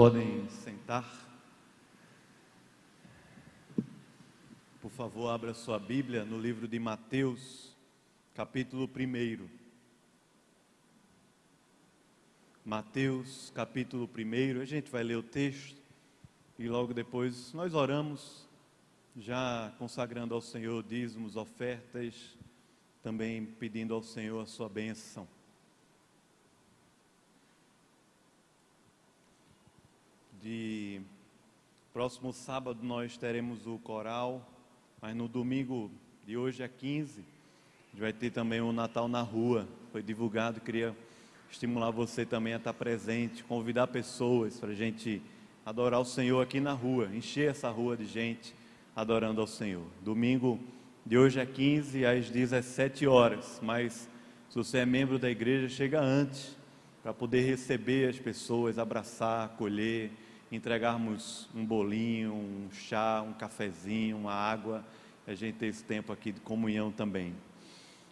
podem sentar. Por favor, abra sua Bíblia no livro de Mateus, capítulo 1. Mateus, capítulo 1. A gente vai ler o texto e logo depois nós oramos, já consagrando ao Senhor dízimos, ofertas, também pedindo ao Senhor a sua bênção. De próximo sábado nós teremos o coral, mas no domingo de hoje é 15, a gente vai ter também o Natal na rua. Foi divulgado, queria estimular você também a estar presente, convidar pessoas para a gente adorar o Senhor aqui na rua, encher essa rua de gente adorando ao Senhor. Domingo de hoje é 15 às 17 horas, mas se você é membro da igreja, chega antes para poder receber as pessoas, abraçar, acolher entregarmos um bolinho, um chá, um cafezinho, uma água, a gente ter esse tempo aqui de comunhão também.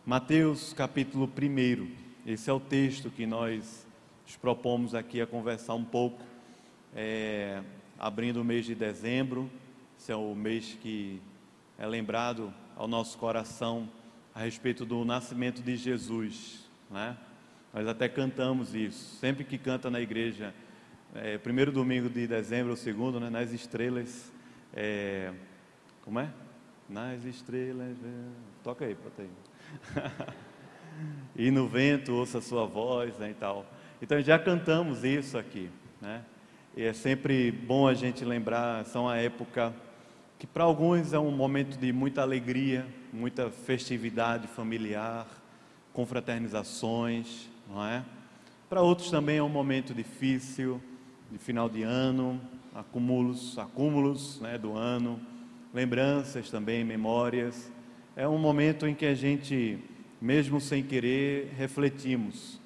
Mateus capítulo 1, esse é o texto que nós nos propomos aqui a conversar um pouco, é, abrindo o mês de dezembro, esse é o mês que é lembrado ao nosso coração a respeito do nascimento de Jesus, né? Nós até cantamos isso, sempre que canta na igreja, é, primeiro domingo de dezembro, o segundo, né, nas estrelas. É, como é? Nas estrelas. Toca aí, bota aí. e no vento ouça a sua voz né, e tal. Então já cantamos isso aqui, né? E é sempre bom a gente lembrar, são a época que para alguns é um momento de muita alegria, muita festividade familiar, confraternizações, não é? Para outros também é um momento difícil, de final de ano, acúmulos, acúmulos né, do ano, lembranças também, memórias. É um momento em que a gente, mesmo sem querer, refletimos.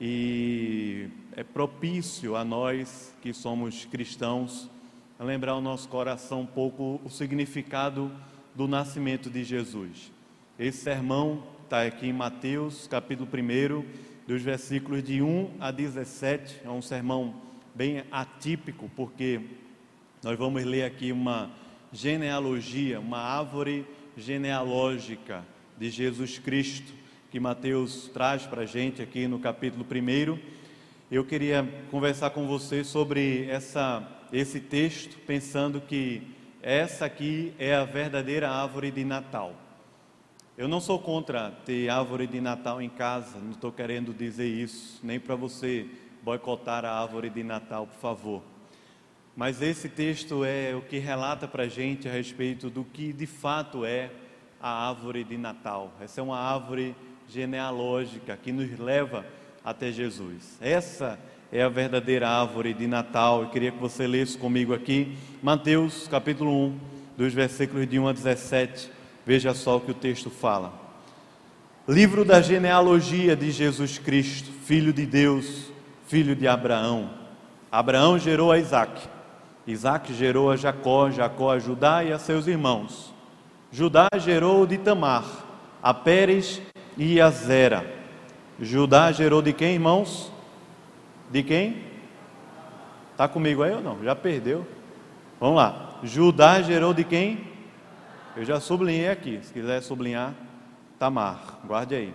E é propício a nós que somos cristãos lembrar o nosso coração um pouco o significado do nascimento de Jesus. Esse sermão está aqui em Mateus, capítulo 1, dos versículos de 1 a 17. É um sermão bem atípico, porque nós vamos ler aqui uma genealogia, uma árvore genealógica de Jesus Cristo, que Mateus traz para a gente aqui no capítulo 1. Eu queria conversar com você sobre essa, esse texto, pensando que essa aqui é a verdadeira árvore de Natal. Eu não sou contra ter árvore de Natal em casa, não estou querendo dizer isso, nem para você boicotar a árvore de Natal, por favor. Mas esse texto é o que relata para a gente a respeito do que de fato é a árvore de Natal. Essa é uma árvore genealógica que nos leva até Jesus. Essa é a verdadeira árvore de Natal. Eu queria que você lesse comigo aqui, Mateus capítulo 1, dos versículos de 1 a 17. Veja só o que o texto fala. Livro da genealogia de Jesus Cristo, Filho de Deus filho de Abraão. Abraão gerou a Isaac. Isaac gerou a Jacó, Jacó a Judá e a seus irmãos. Judá gerou de Tamar, a Pérez e a Zera. Judá gerou de quem, irmãos? De quem? Está comigo aí ou não? Já perdeu? Vamos lá. Judá gerou de quem? Eu já sublinhei aqui. Se quiser sublinhar, Tamar. Guarde aí.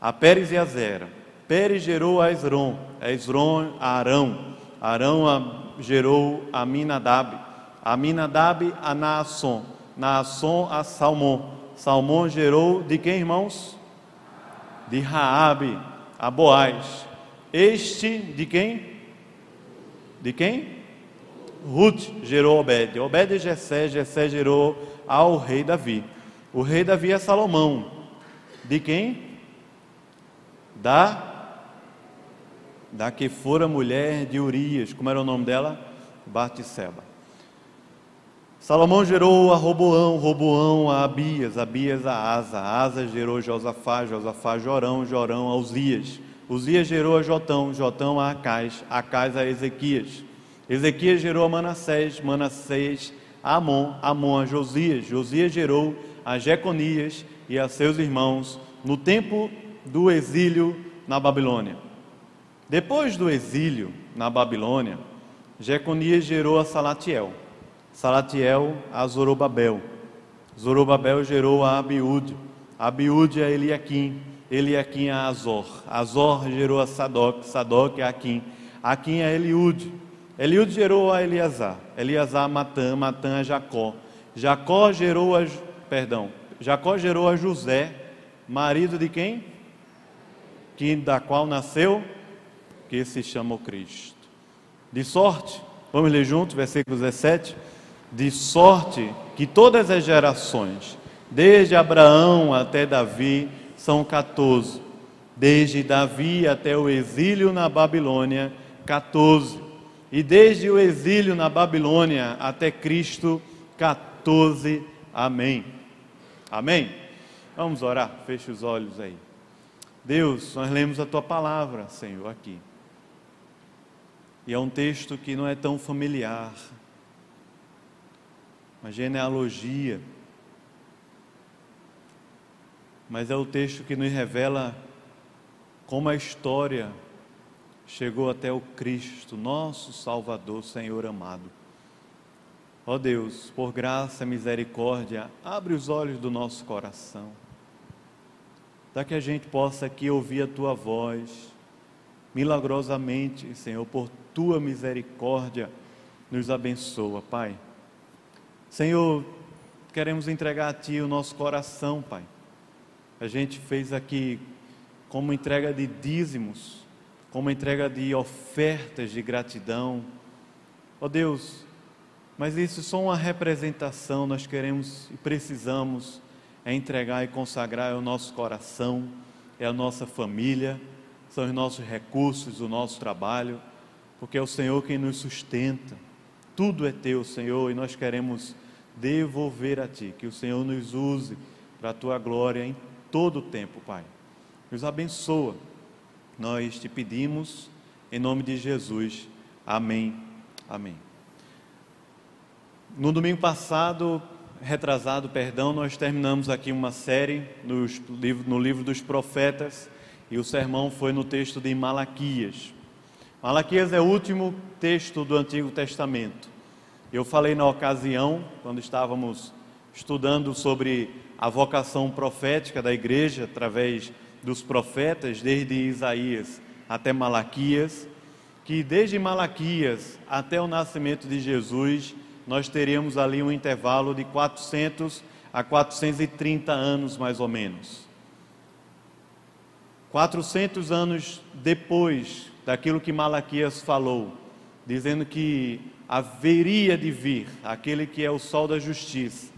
A Pérez e a Zera. Pérez gerou a Esron, a Esron a Arão, Arão a, gerou a Minadab, a Minadab a Naasson, Naasson a Salmão, Salmão gerou de quem, irmãos? De Raabe, a Boaz. Este de quem? De quem? Ruth gerou Obed, Obed e Jessé, Jessé gerou ao rei Davi. O rei Davi é Salomão. De quem? Da da que fora mulher de Urias, como era o nome dela? Batseba. Salomão gerou a Roboão, Roboão a Abias, Abias a Asa, Asa gerou Josafá, Josafá Jorão, Jorão a Uzias, Uzias gerou a Jotão, Jotão a Acais, Acais a Ezequias, Ezequias gerou a Manassés, Manassés a Amon, Amon a Josias, Josias gerou a Jeconias e a seus irmãos no tempo do exílio na Babilônia. Depois do exílio na Babilônia, Jeconias gerou a Salatiel, Salatiel a Zorobabel, Zorobabel gerou a Abiúde, Abiúde a Eliaquim, Eliaquim a Azor, Azor gerou a Sadoc, Sadoc a Aquim, Aquim a Eliúde, Eliúde gerou a Eliasar, Eliasar a Matã, Matã a Jacó, Jacó gerou a, perdão, Jacó gerou a José, marido de quem? Que da qual nasceu que se chama Cristo. De sorte, vamos ler junto, versículo 17. De sorte que todas as gerações, desde Abraão até Davi, são 14. Desde Davi até o exílio na Babilônia, 14. E desde o exílio na Babilônia até Cristo, 14. Amém. Amém? Vamos orar, feche os olhos aí. Deus, nós lemos a tua palavra, Senhor, aqui. E é um texto que não é tão familiar. Uma genealogia. Mas é o texto que nos revela como a história chegou até o Cristo, nosso Salvador, Senhor amado. Ó oh Deus, por graça e misericórdia, abre os olhos do nosso coração, para que a gente possa aqui ouvir a tua voz, milagrosamente, Senhor, por tua misericórdia, nos abençoa, Pai. Senhor, queremos entregar a Ti o nosso coração, Pai. A gente fez aqui como entrega de dízimos, como entrega de ofertas de gratidão. Ó oh Deus, mas isso é só uma representação, nós queremos e precisamos é entregar e consagrar o nosso coração, é a nossa família, são os nossos recursos, o nosso trabalho, porque é o Senhor quem nos sustenta. Tudo é teu, Senhor, e nós queremos devolver a Ti, que o Senhor nos use para a Tua glória em todo o tempo, Pai. Nos abençoa. Nós te pedimos em nome de Jesus. Amém. Amém. No domingo passado, retrasado, perdão, nós terminamos aqui uma série no livro dos profetas e o sermão foi no texto de Malaquias. Malaquias é o último texto do Antigo Testamento. Eu falei na ocasião, quando estávamos estudando sobre a vocação profética da igreja através dos profetas, desde Isaías até Malaquias, que desde Malaquias até o nascimento de Jesus, nós teríamos ali um intervalo de 400 a 430 anos, mais ou menos. 400 anos depois daquilo que Malaquias falou, dizendo que haveria de vir aquele que é o sol da justiça.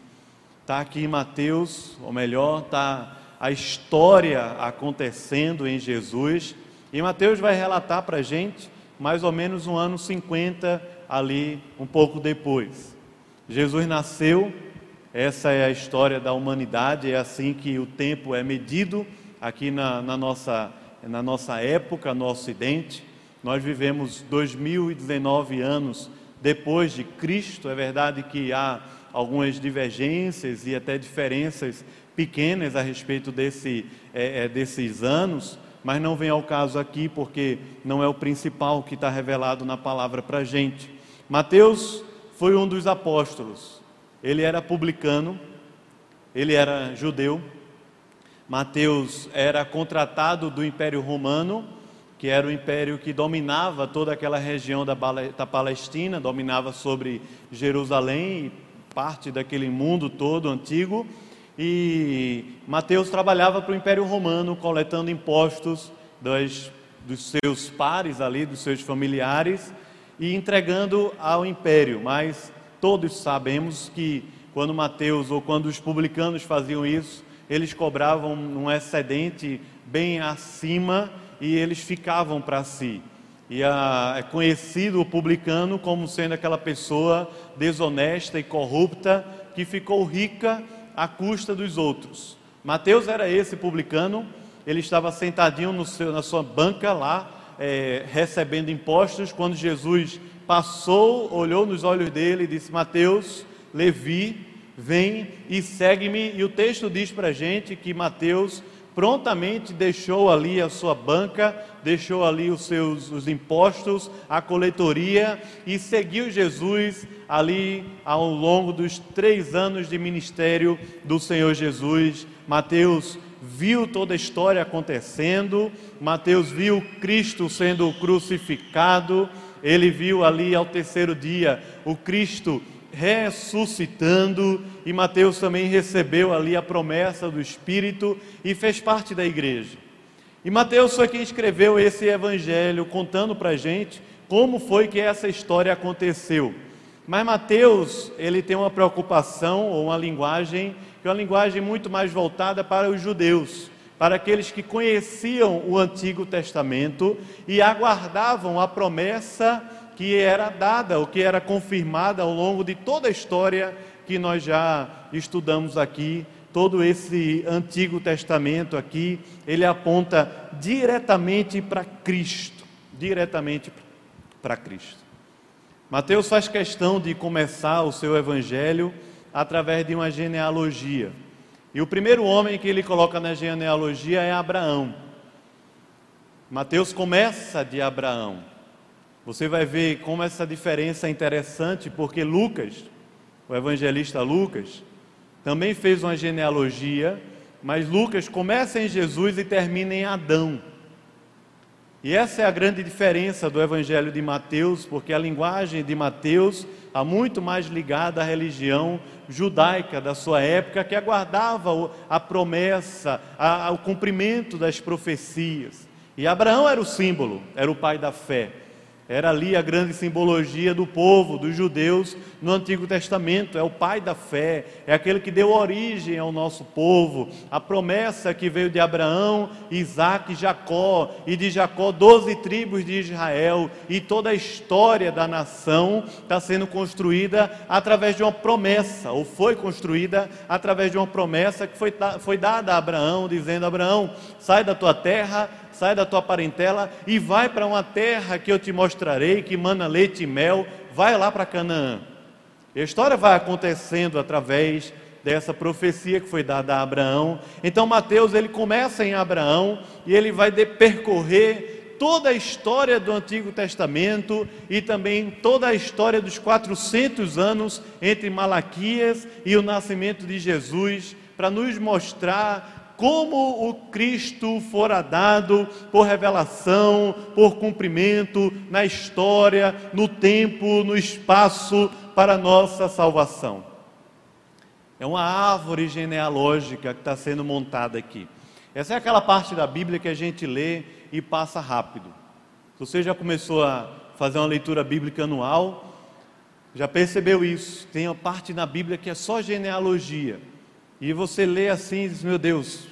Está aqui em Mateus, ou melhor, está a história acontecendo em Jesus, e Mateus vai relatar para a gente mais ou menos um ano 50 ali, um pouco depois. Jesus nasceu, essa é a história da humanidade, é assim que o tempo é medido aqui na, na nossa na nossa época no Ocidente. Nós vivemos 2019 anos depois de Cristo. É verdade que há algumas divergências e até diferenças pequenas a respeito desse, é, é, desses anos, mas não vem ao caso aqui porque não é o principal que está revelado na palavra para a gente. Mateus foi um dos apóstolos. Ele era publicano, ele era judeu, Mateus era contratado do Império Romano, que era o império que dominava toda aquela região da, Palestina, dominava sobre Jerusalém, parte daquele mundo todo antigo. E Mateus trabalhava para o Império Romano, coletando impostos das, dos seus pares ali, dos seus familiares, e entregando ao império. Mas todos sabemos que quando Mateus ou quando os publicanos faziam isso, eles cobravam um excedente bem acima e eles ficavam para si. E a, é conhecido o publicano como sendo aquela pessoa desonesta e corrupta que ficou rica à custa dos outros. Mateus era esse publicano, ele estava sentadinho seu, na sua banca lá, é, recebendo impostos, quando Jesus passou, olhou nos olhos dele e disse: Mateus, Levi, vem e segue-me. E o texto diz para a gente que Mateus prontamente deixou ali a sua banca, deixou ali os seus os impostos, a coletoria e seguiu Jesus ali ao longo dos três anos de ministério do Senhor Jesus. Mateus viu toda a história acontecendo, Mateus viu Cristo sendo crucificado, ele viu ali ao terceiro dia o Cristo ressuscitando, e Mateus também recebeu ali a promessa do Espírito e fez parte da igreja. E Mateus foi quem escreveu esse evangelho, contando para a gente como foi que essa história aconteceu. Mas Mateus, ele tem uma preocupação ou uma linguagem, que é uma linguagem muito mais voltada para os judeus, para aqueles que conheciam o Antigo Testamento e aguardavam a promessa que era dada, ou que era confirmada ao longo de toda a história que nós já estudamos aqui, todo esse Antigo Testamento aqui, ele aponta diretamente para Cristo, diretamente para Cristo. Mateus faz questão de começar o seu evangelho através de uma genealogia. E o primeiro homem que ele coloca na genealogia é Abraão. Mateus começa de Abraão. Você vai ver como essa diferença é interessante, porque Lucas, o evangelista Lucas, também fez uma genealogia, mas Lucas começa em Jesus e termina em Adão. E essa é a grande diferença do evangelho de Mateus, porque a linguagem de Mateus está muito mais ligada à religião judaica da sua época, que aguardava a promessa, o cumprimento das profecias. E Abraão era o símbolo, era o pai da fé. Era ali a grande simbologia do povo, dos judeus no Antigo Testamento. É o pai da fé, é aquele que deu origem ao nosso povo. A promessa que veio de Abraão, Isaac Jacó, e de Jacó, doze tribos de Israel. E toda a história da nação está sendo construída através de uma promessa, ou foi construída através de uma promessa que foi, foi dada a Abraão, dizendo: Abraão, sai da tua terra sai da tua parentela e vai para uma terra que eu te mostrarei, que mana leite e mel, vai lá para Canaã. E a história vai acontecendo através dessa profecia que foi dada a Abraão. Então Mateus ele começa em Abraão e ele vai percorrer toda a história do Antigo Testamento e também toda a história dos 400 anos entre Malaquias e o nascimento de Jesus para nos mostrar como o Cristo fora dado por revelação, por cumprimento na história, no tempo, no espaço para a nossa salvação. É uma árvore genealógica que está sendo montada aqui. Essa é aquela parte da Bíblia que a gente lê e passa rápido. Se você já começou a fazer uma leitura bíblica anual, já percebeu isso. Tem uma parte na Bíblia que é só genealogia. E você lê assim e diz: Meu Deus,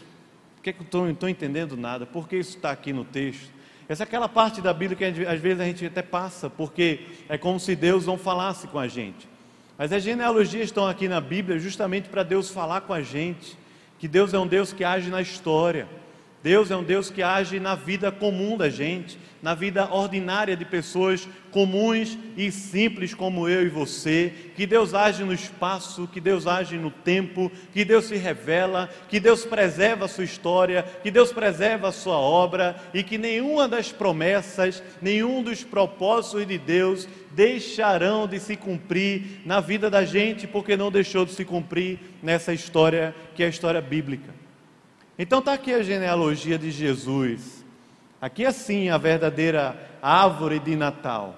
que, que eu não estou entendendo nada? Por que isso está aqui no texto? Essa é aquela parte da Bíblia que às vezes a gente até passa, porque é como se Deus não falasse com a gente. Mas as genealogias estão aqui na Bíblia justamente para Deus falar com a gente, que Deus é um Deus que age na história. Deus é um Deus que age na vida comum da gente, na vida ordinária de pessoas comuns e simples como eu e você, que Deus age no espaço, que Deus age no tempo, que Deus se revela, que Deus preserva a sua história, que Deus preserva a sua obra e que nenhuma das promessas, nenhum dos propósitos de Deus deixarão de se cumprir na vida da gente, porque não deixou de se cumprir nessa história que é a história bíblica. Então está aqui a genealogia de Jesus. Aqui é sim a verdadeira árvore de Natal.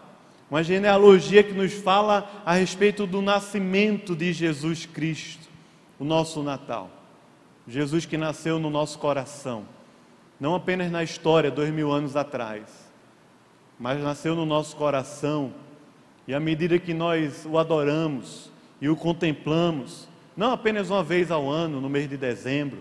Uma genealogia que nos fala a respeito do nascimento de Jesus Cristo, o nosso Natal. Jesus que nasceu no nosso coração, não apenas na história, dois mil anos atrás, mas nasceu no nosso coração. E à medida que nós o adoramos e o contemplamos, não apenas uma vez ao ano, no mês de dezembro,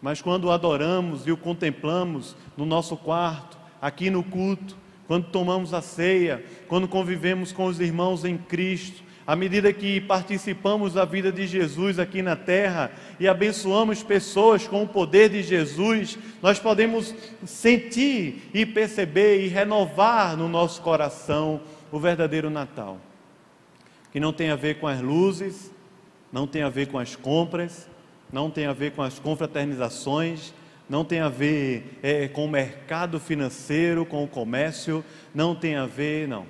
mas quando o adoramos e o contemplamos no nosso quarto, aqui no culto, quando tomamos a ceia, quando convivemos com os irmãos em Cristo, à medida que participamos da vida de Jesus aqui na terra e abençoamos pessoas com o poder de Jesus, nós podemos sentir e perceber e renovar no nosso coração o verdadeiro Natal, que não tem a ver com as luzes, não tem a ver com as compras, não tem a ver com as confraternizações, não tem a ver é, com o mercado financeiro, com o comércio, não tem a ver, não.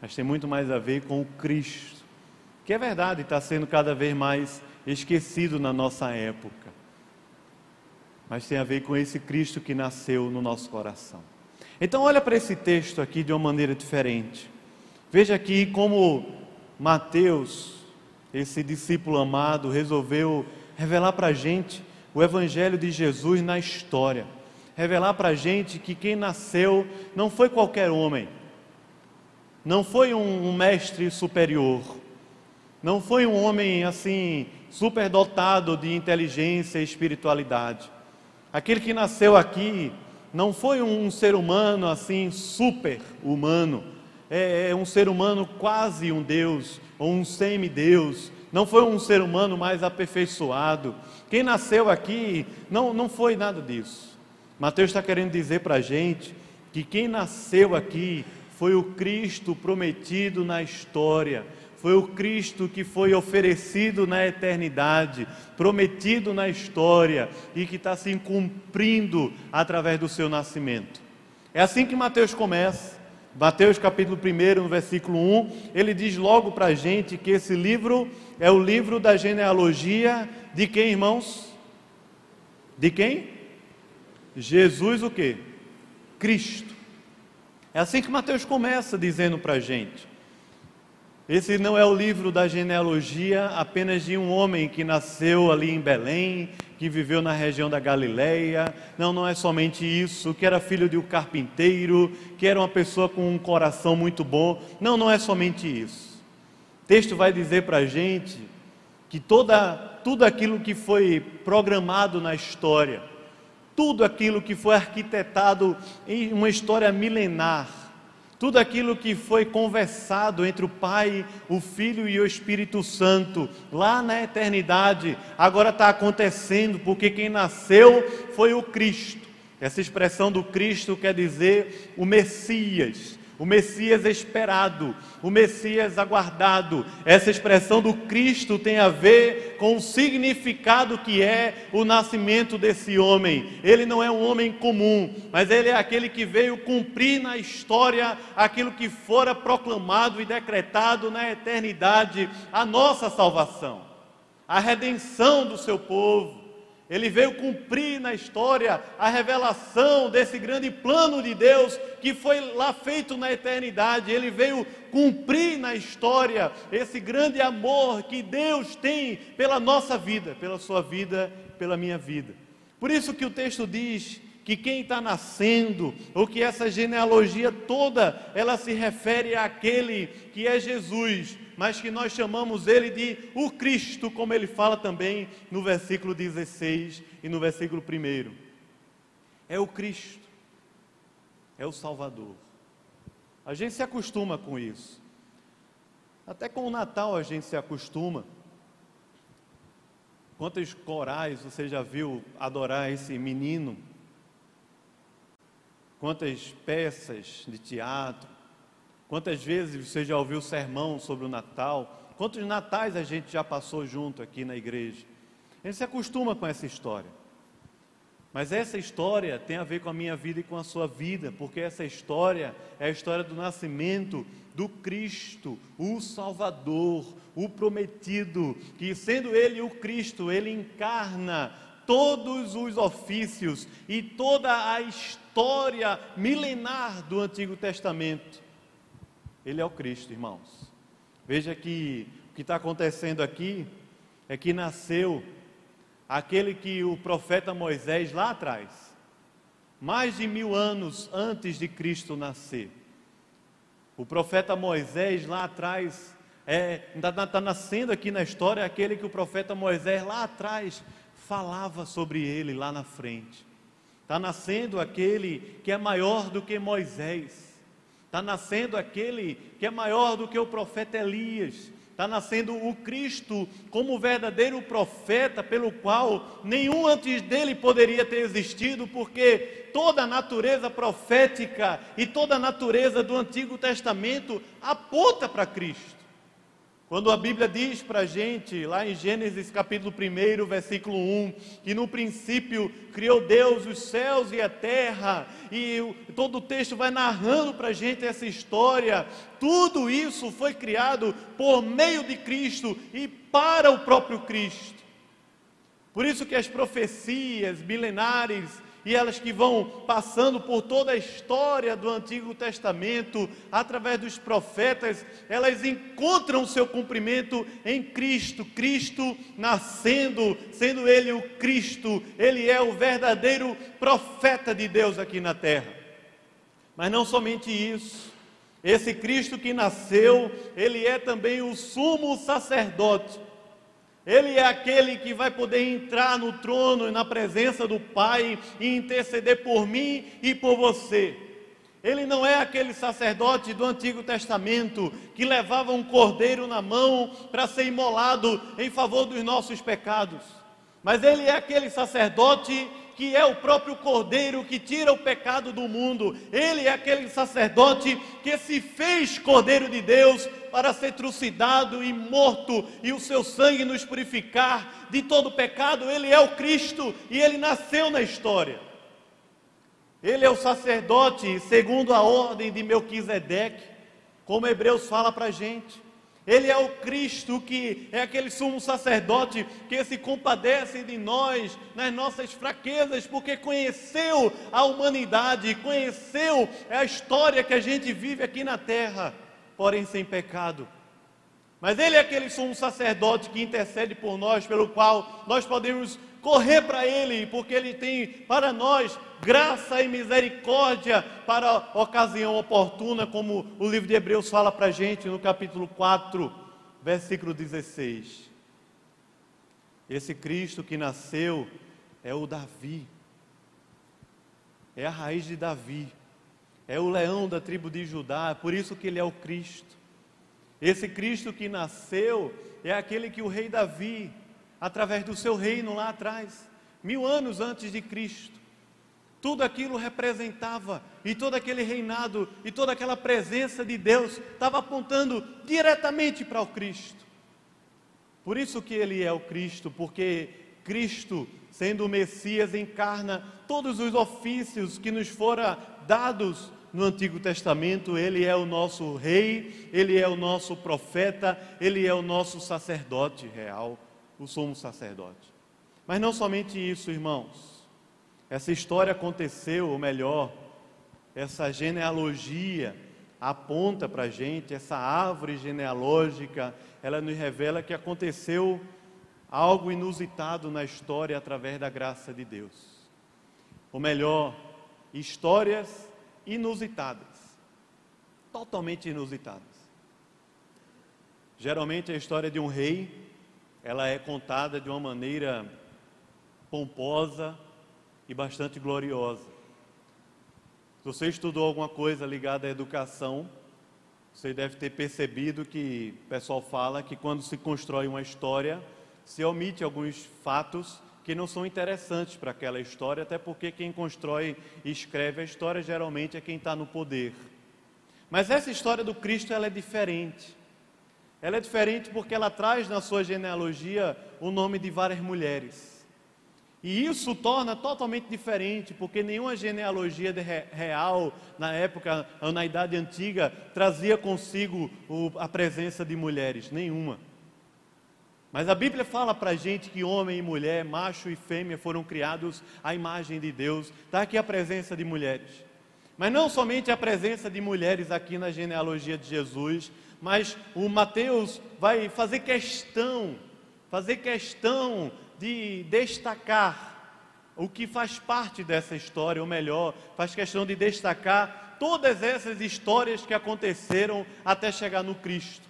Mas tem muito mais a ver com o Cristo, que é verdade, está sendo cada vez mais esquecido na nossa época. Mas tem a ver com esse Cristo que nasceu no nosso coração. Então, olha para esse texto aqui de uma maneira diferente. Veja aqui como Mateus, esse discípulo amado, resolveu revelar para a gente o Evangelho de Jesus na história. Revelar para a gente que quem nasceu não foi qualquer homem, não foi um, mestre superior, não foi um homem assim, superdotado de inteligência e espiritualidade. Aquele que nasceu aqui não foi um, um ser humano assim, super humano, é, é um ser humano quase um Deus, ou um semideus, não foi um ser humano mais aperfeiçoado. Quem nasceu aqui não, não foi nada disso. Mateus está querendo dizer para a gente que quem nasceu aqui foi o Cristo prometido na história, foi o Cristo que foi oferecido na eternidade, prometido na história e que está se cumprindo através do seu nascimento. É assim que Mateus começa. Mateus capítulo 1, no versículo 1, ele diz logo para a gente que esse livro é o livro da genealogia de quem, irmãos? De quem? Jesus o quê? Cristo. É assim que Mateus começa dizendo para a gente. Esse não é o livro da genealogia apenas de um homem que nasceu ali em Belém, que viveu na região da Galileia. Não, não é somente isso, que era filho de um carpinteiro, que era uma pessoa com um coração muito bom. Não, não é somente isso. O texto vai dizer para a gente que toda, tudo aquilo que foi programado na história, tudo aquilo que foi arquitetado em uma história milenar, tudo aquilo que foi conversado entre o Pai, o Filho e o Espírito Santo, lá na eternidade, agora está acontecendo, porque quem nasceu foi o Cristo. Essa expressão do Cristo quer dizer o Messias o Messias esperado, o Messias aguardado. Essa expressão do Cristo tem a ver com o significado que é o nascimento desse homem. Ele não é um homem comum, mas ele é aquele que veio cumprir na história aquilo que fora proclamado e decretado na eternidade a nossa salvação, a redenção do seu povo. Ele veio cumprir na história a revelação desse grande plano de Deus que foi lá feito na eternidade. Ele veio cumprir na história esse grande amor que Deus tem pela nossa vida, pela sua vida, pela minha vida. Por isso que o texto diz que quem está nascendo, ou que essa genealogia toda, ela se refere àquele que é Jesus, mas que nós chamamos ele de o Cristo, como ele fala também no versículo 16 e no versículo 1. É o Cristo, é o Salvador. A gente se acostuma com isso. Até com o Natal a gente se acostuma. Quantos corais você já viu adorar esse menino? Quantas peças de teatro, Quantas vezes você já ouviu sermão sobre o Natal? Quantos natais a gente já passou junto aqui na igreja? A gente se acostuma com essa história. Mas essa história tem a ver com a minha vida e com a sua vida, porque essa história é a história do nascimento do Cristo, o Salvador, o prometido, que sendo Ele o Cristo, Ele encarna todos os ofícios e toda a história milenar do Antigo Testamento. Ele é o Cristo, irmãos. Veja que o que está acontecendo aqui é que nasceu aquele que o profeta Moisés lá atrás, mais de mil anos antes de Cristo nascer. O profeta Moisés lá atrás está é, tá, tá nascendo aqui na história aquele que o profeta Moisés lá atrás falava sobre ele lá na frente. Está nascendo aquele que é maior do que Moisés. Está nascendo aquele que é maior do que o profeta Elias. Está nascendo o Cristo como o verdadeiro profeta, pelo qual nenhum antes dele poderia ter existido, porque toda a natureza profética e toda a natureza do Antigo Testamento aponta para Cristo. Quando a Bíblia diz para a gente, lá em Gênesis capítulo 1, versículo 1, que no princípio criou Deus os céus e a terra, e todo o texto vai narrando para a gente essa história, tudo isso foi criado por meio de Cristo e para o próprio Cristo. Por isso que as profecias milenares e elas que vão passando por toda a história do Antigo Testamento, através dos profetas, elas encontram seu cumprimento em Cristo, Cristo nascendo, sendo Ele o Cristo, Ele é o verdadeiro profeta de Deus aqui na terra. Mas não somente isso, esse Cristo que nasceu, Ele é também o sumo sacerdote ele é aquele que vai poder entrar no trono e na presença do Pai e interceder por mim e por você. Ele não é aquele sacerdote do Antigo Testamento que levava um cordeiro na mão para ser imolado em favor dos nossos pecados. Mas ele é aquele sacerdote que é o próprio Cordeiro que tira o pecado do mundo. Ele é aquele sacerdote que se fez Cordeiro de Deus para ser trucidado e morto e o seu sangue nos purificar de todo pecado. Ele é o Cristo e ele nasceu na história. Ele é o sacerdote segundo a ordem de Melquisedeque, como Hebreus fala para a gente. Ele é o Cristo que é aquele sumo sacerdote que se compadece de nós nas nossas fraquezas, porque conheceu a humanidade, conheceu a história que a gente vive aqui na terra, porém sem pecado. Mas Ele é aquele sumo sacerdote que intercede por nós, pelo qual nós podemos correr para Ele, porque Ele tem para nós graça e misericórdia para a ocasião oportuna, como o livro de Hebreus fala para a gente no capítulo 4, versículo 16. Esse Cristo que nasceu é o Davi, é a raiz de Davi, é o leão da tribo de Judá, por isso que ele é o Cristo. Esse Cristo que nasceu é aquele que o rei Davi através do seu reino lá atrás, mil anos antes de Cristo. Tudo aquilo representava, e todo aquele reinado, e toda aquela presença de Deus estava apontando diretamente para o Cristo. Por isso que ele é o Cristo, porque Cristo, sendo o Messias, encarna todos os ofícios que nos foram dados no Antigo Testamento, ele é o nosso rei, ele é o nosso profeta, ele é o nosso sacerdote real o sumo sacerdote. Mas não somente isso, irmãos. Essa história aconteceu, ou melhor, essa genealogia aponta para a gente, essa árvore genealógica, ela nos revela que aconteceu algo inusitado na história através da graça de Deus. Ou melhor, histórias inusitadas, totalmente inusitadas. Geralmente a história de um rei ela é contada de uma maneira pomposa e bastante gloriosa. Se você estudou alguma coisa ligada à educação, você deve ter percebido que o pessoal fala que quando se constrói uma história, se omite alguns fatos que não são interessantes para aquela história, até porque quem constrói e escreve a história geralmente é quem está no poder. Mas essa história do Cristo ela é diferente. Ela é diferente porque ela traz na sua genealogia o nome de várias mulheres. E isso torna totalmente diferente, porque nenhuma genealogia real na época, na Idade Antiga, trazia consigo a presença de mulheres, nenhuma. Mas a Bíblia fala para a gente que homem e mulher, macho e fêmea foram criados à imagem de Deus. Está aqui a presença de mulheres. Mas não somente a presença de mulheres aqui na genealogia de Jesus, mas o Mateus vai fazer questão, fazer questão de destacar o que faz parte dessa história, ou melhor, faz questão de destacar todas essas histórias que aconteceram até chegar no Cristo.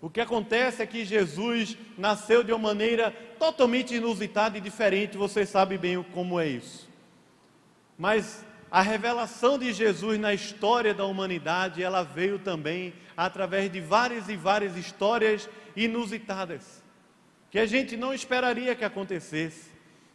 O que acontece é que Jesus nasceu de uma maneira totalmente inusitada e diferente, você sabe bem como é isso. Mas a revelação de Jesus na história da humanidade, ela veio também através de várias e várias histórias inusitadas, que a gente não esperaria que acontecesse,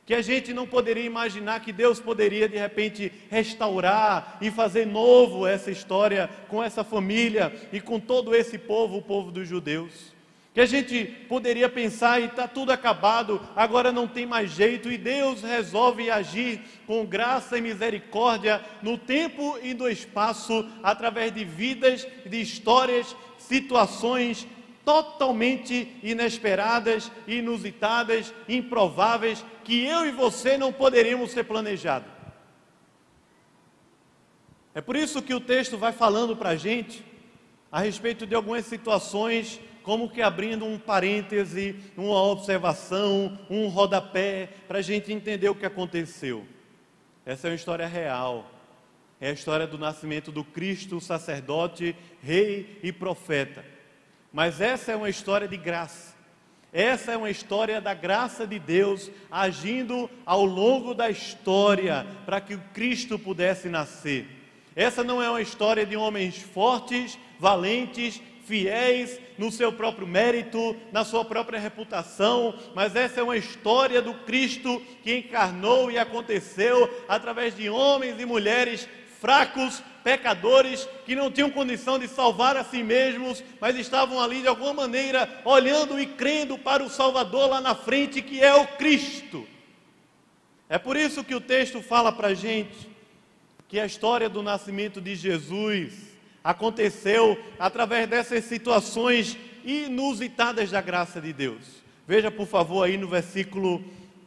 que a gente não poderia imaginar que Deus poderia de repente restaurar e fazer novo essa história com essa família e com todo esse povo, o povo dos judeus. Que a gente poderia pensar e está tudo acabado, agora não tem mais jeito, e Deus resolve agir com graça e misericórdia no tempo e no espaço, através de vidas, de histórias, situações totalmente inesperadas, inusitadas, improváveis, que eu e você não poderíamos ter planejado. É por isso que o texto vai falando para a gente a respeito de algumas situações como que abrindo um parêntese, uma observação, um rodapé, para a gente entender o que aconteceu. Essa é uma história real. É a história do nascimento do Cristo, sacerdote, rei e profeta. Mas essa é uma história de graça. Essa é uma história da graça de Deus agindo ao longo da história para que o Cristo pudesse nascer. Essa não é uma história de homens fortes, valentes, fiéis no seu próprio mérito, na sua própria reputação, mas essa é uma história do Cristo que encarnou e aconteceu através de homens e mulheres fracos, pecadores, que não tinham condição de salvar a si mesmos, mas estavam ali de alguma maneira olhando e crendo para o Salvador lá na frente, que é o Cristo. É por isso que o texto fala para a gente que a história do nascimento de Jesus aconteceu através dessas situações inusitadas da graça de Deus. Veja, por favor, aí no versículo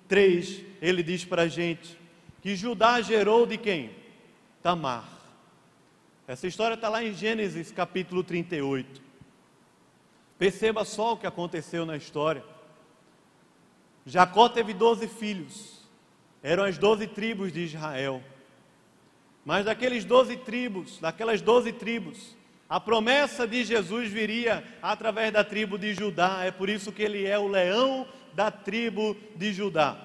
3, ele diz para a gente que Judá gerou de quem? Tamar. Essa história está lá em Gênesis capítulo 38. Perceba só o que aconteceu na história. Jacó teve doze filhos, eram as doze tribos de Israel. Mas daqueles doze tribos, daquelas doze tribos, a promessa de Jesus viria através da tribo de Judá. É por isso que ele é o leão da tribo de Judá.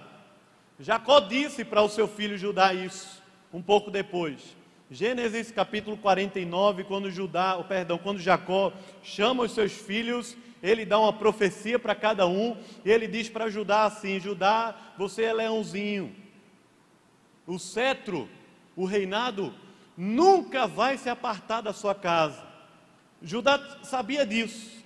Jacó disse para o seu filho Judá isso, um pouco depois. Gênesis capítulo 49, quando Judá, oh, perdão, quando Jacó chama os seus filhos, ele dá uma profecia para cada um, e ele diz para Judá assim: Judá, você é leãozinho. O cetro o reinado nunca vai se apartar da sua casa. Judá sabia disso.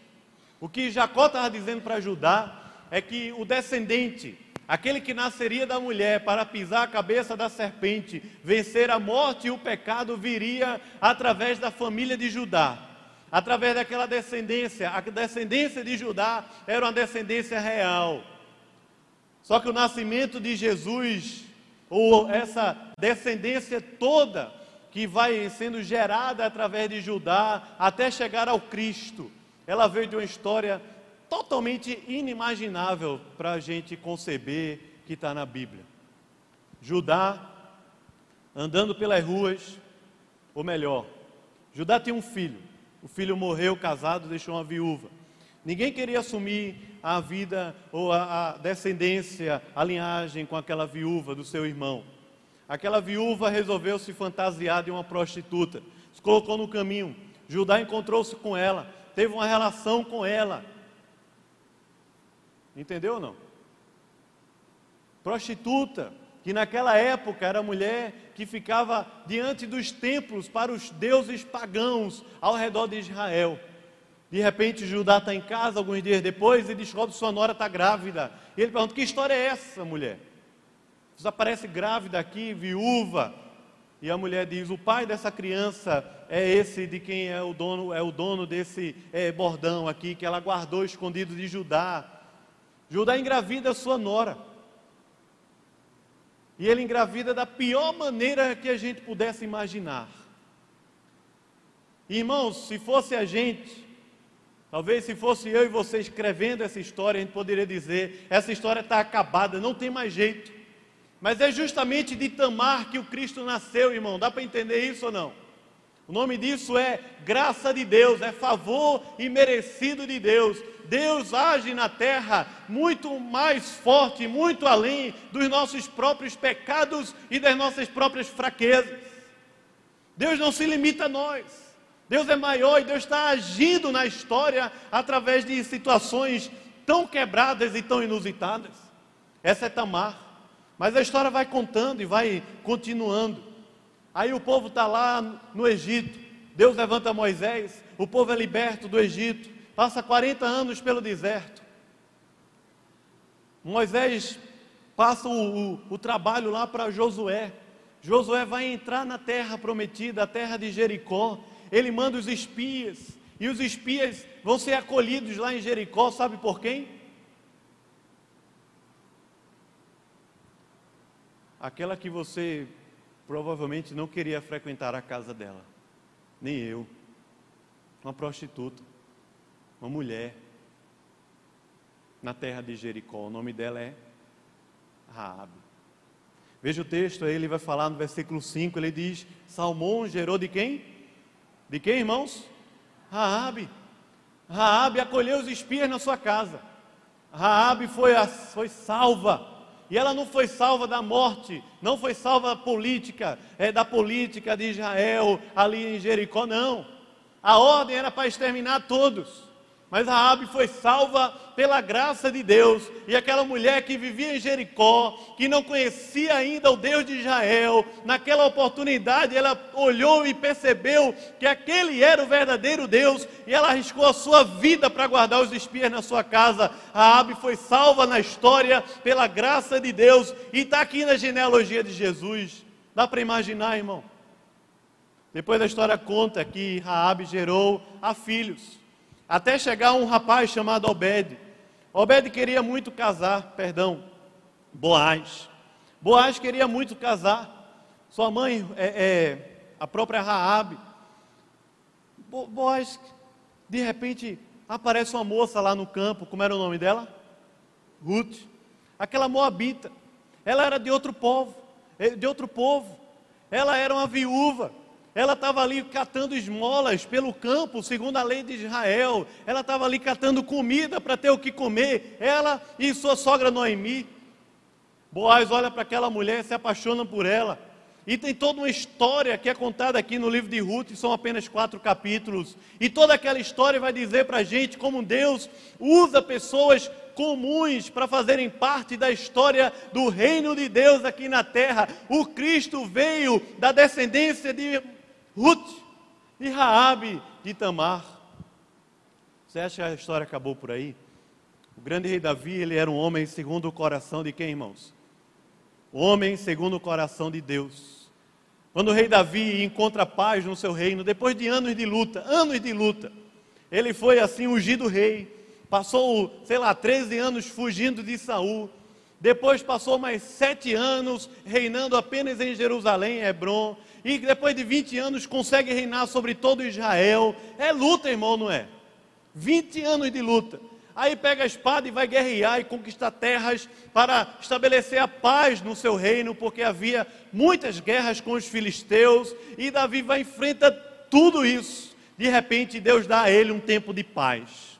O que Jacó estava dizendo para Judá é que o descendente, aquele que nasceria da mulher para pisar a cabeça da serpente, vencer a morte e o pecado, viria através da família de Judá. Através daquela descendência, a descendência de Judá era uma descendência real. Só que o nascimento de Jesus ou essa descendência toda que vai sendo gerada através de Judá até chegar ao Cristo, ela veio de uma história totalmente inimaginável para a gente conceber que está na Bíblia. Judá andando pelas ruas, ou melhor, Judá tem um filho. O filho morreu casado, deixou uma viúva. Ninguém queria assumir a vida ou a, a descendência, a linhagem com aquela viúva do seu irmão. Aquela viúva resolveu se fantasiar de uma prostituta, se colocou no caminho. Judá encontrou-se com ela, teve uma relação com ela. Entendeu ou não? Prostituta, que naquela época era mulher que ficava diante dos templos para os deuses pagãos ao redor de Israel. De repente, Judá está em casa alguns dias depois e descobre que sua nora está grávida. E ele pergunta: Que história é essa, mulher? Você aparece grávida aqui, viúva. E a mulher diz: O pai dessa criança é esse de quem é o dono, é o dono desse é, bordão aqui que ela guardou escondido de Judá. Judá engravida sua nora. E ele engravida da pior maneira que a gente pudesse imaginar. Irmãos, se fosse a gente, Talvez se fosse eu e você escrevendo essa história, a gente poderia dizer: essa história está acabada, não tem mais jeito. Mas é justamente de Tamar que o Cristo nasceu, irmão. Dá para entender isso ou não? O nome disso é graça de Deus, é favor imerecido de Deus. Deus age na terra muito mais forte, muito além dos nossos próprios pecados e das nossas próprias fraquezas. Deus não se limita a nós. Deus é maior e Deus está agindo na história através de situações tão quebradas e tão inusitadas. Essa é Tamar. Mas a história vai contando e vai continuando. Aí o povo está lá no Egito. Deus levanta Moisés. O povo é liberto do Egito. passa 40 anos pelo deserto. Moisés passa o, o, o trabalho lá para Josué. Josué vai entrar na terra prometida, a terra de Jericó. Ele manda os espias, e os espias vão ser acolhidos lá em Jericó, sabe por quem? Aquela que você provavelmente não queria frequentar a casa dela, nem eu. Uma prostituta, uma mulher, na terra de Jericó. O nome dela é Raabe. Veja o texto, aí ele vai falar no versículo 5, ele diz: Salmão gerou de quem? De quem, irmãos? Raabe. Raabe acolheu os espias na sua casa. Raabe foi, foi salva. E ela não foi salva da morte, não foi salva política, é da política de Israel ali em Jericó, não. A ordem era para exterminar todos. Mas Raabe foi salva pela graça de Deus, e aquela mulher que vivia em Jericó, que não conhecia ainda o Deus de Israel, naquela oportunidade ela olhou e percebeu que aquele era o verdadeiro Deus, e ela arriscou a sua vida para guardar os espias na sua casa. Raabe foi salva na história pela graça de Deus e está aqui na genealogia de Jesus. Dá para imaginar, irmão? Depois a história conta que Raabe gerou a filhos. Até chegar um rapaz chamado Obed. Obed queria muito casar, perdão, Boaz. Boaz queria muito casar. Sua mãe é, é a própria Raabe. Boaz, de repente, aparece uma moça lá no campo, como era o nome dela? Ruth. Aquela moabita. Ela era de outro povo, eh, de outro povo. Ela era uma viúva. Ela estava ali catando esmolas pelo campo, segundo a lei de Israel. Ela estava ali catando comida para ter o que comer. Ela e sua sogra Noemi. Boaz olha para aquela mulher, se apaixona por ela. E tem toda uma história que é contada aqui no livro de Ruth, são apenas quatro capítulos. E toda aquela história vai dizer para a gente como Deus usa pessoas comuns para fazerem parte da história do reino de Deus aqui na terra. O Cristo veio da descendência de Ruth, de Raabe, de Tamar. Você acha que a história acabou por aí? O grande rei Davi, ele era um homem segundo o coração de quem, irmãos? Homem segundo o coração de Deus. Quando o rei Davi encontra paz no seu reino, depois de anos de luta, anos de luta, ele foi assim ungido rei, passou, sei lá, 13 anos fugindo de Saul, depois passou mais sete anos reinando apenas em Jerusalém, Hebron, e depois de 20 anos consegue reinar sobre todo Israel. É luta, irmão, não é? 20 anos de luta. Aí pega a espada e vai guerrear e conquistar terras para estabelecer a paz no seu reino, porque havia muitas guerras com os filisteus, e Davi vai enfrentar tudo isso. De repente, Deus dá a ele um tempo de paz.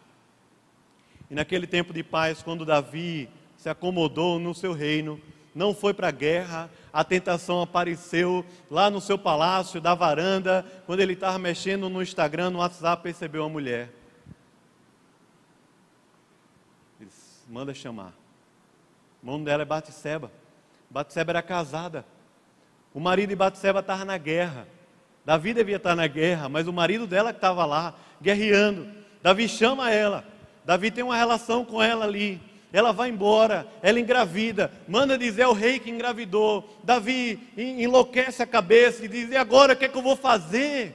E naquele tempo de paz, quando Davi se acomodou no seu reino, não foi para a guerra, a tentação apareceu lá no seu palácio, da varanda, quando ele estava mexendo no Instagram, no WhatsApp, percebeu uma mulher. Ele manda chamar. O nome dela é Batseba. Batseba era casada. O marido de Batseba estava na guerra. Davi devia estar na guerra, mas o marido dela que estava lá, guerreando. Davi chama ela. Davi tem uma relação com ela ali ela vai embora, ela engravida, manda dizer ao rei que engravidou. Davi enlouquece a cabeça e diz: E agora o que é que eu vou fazer?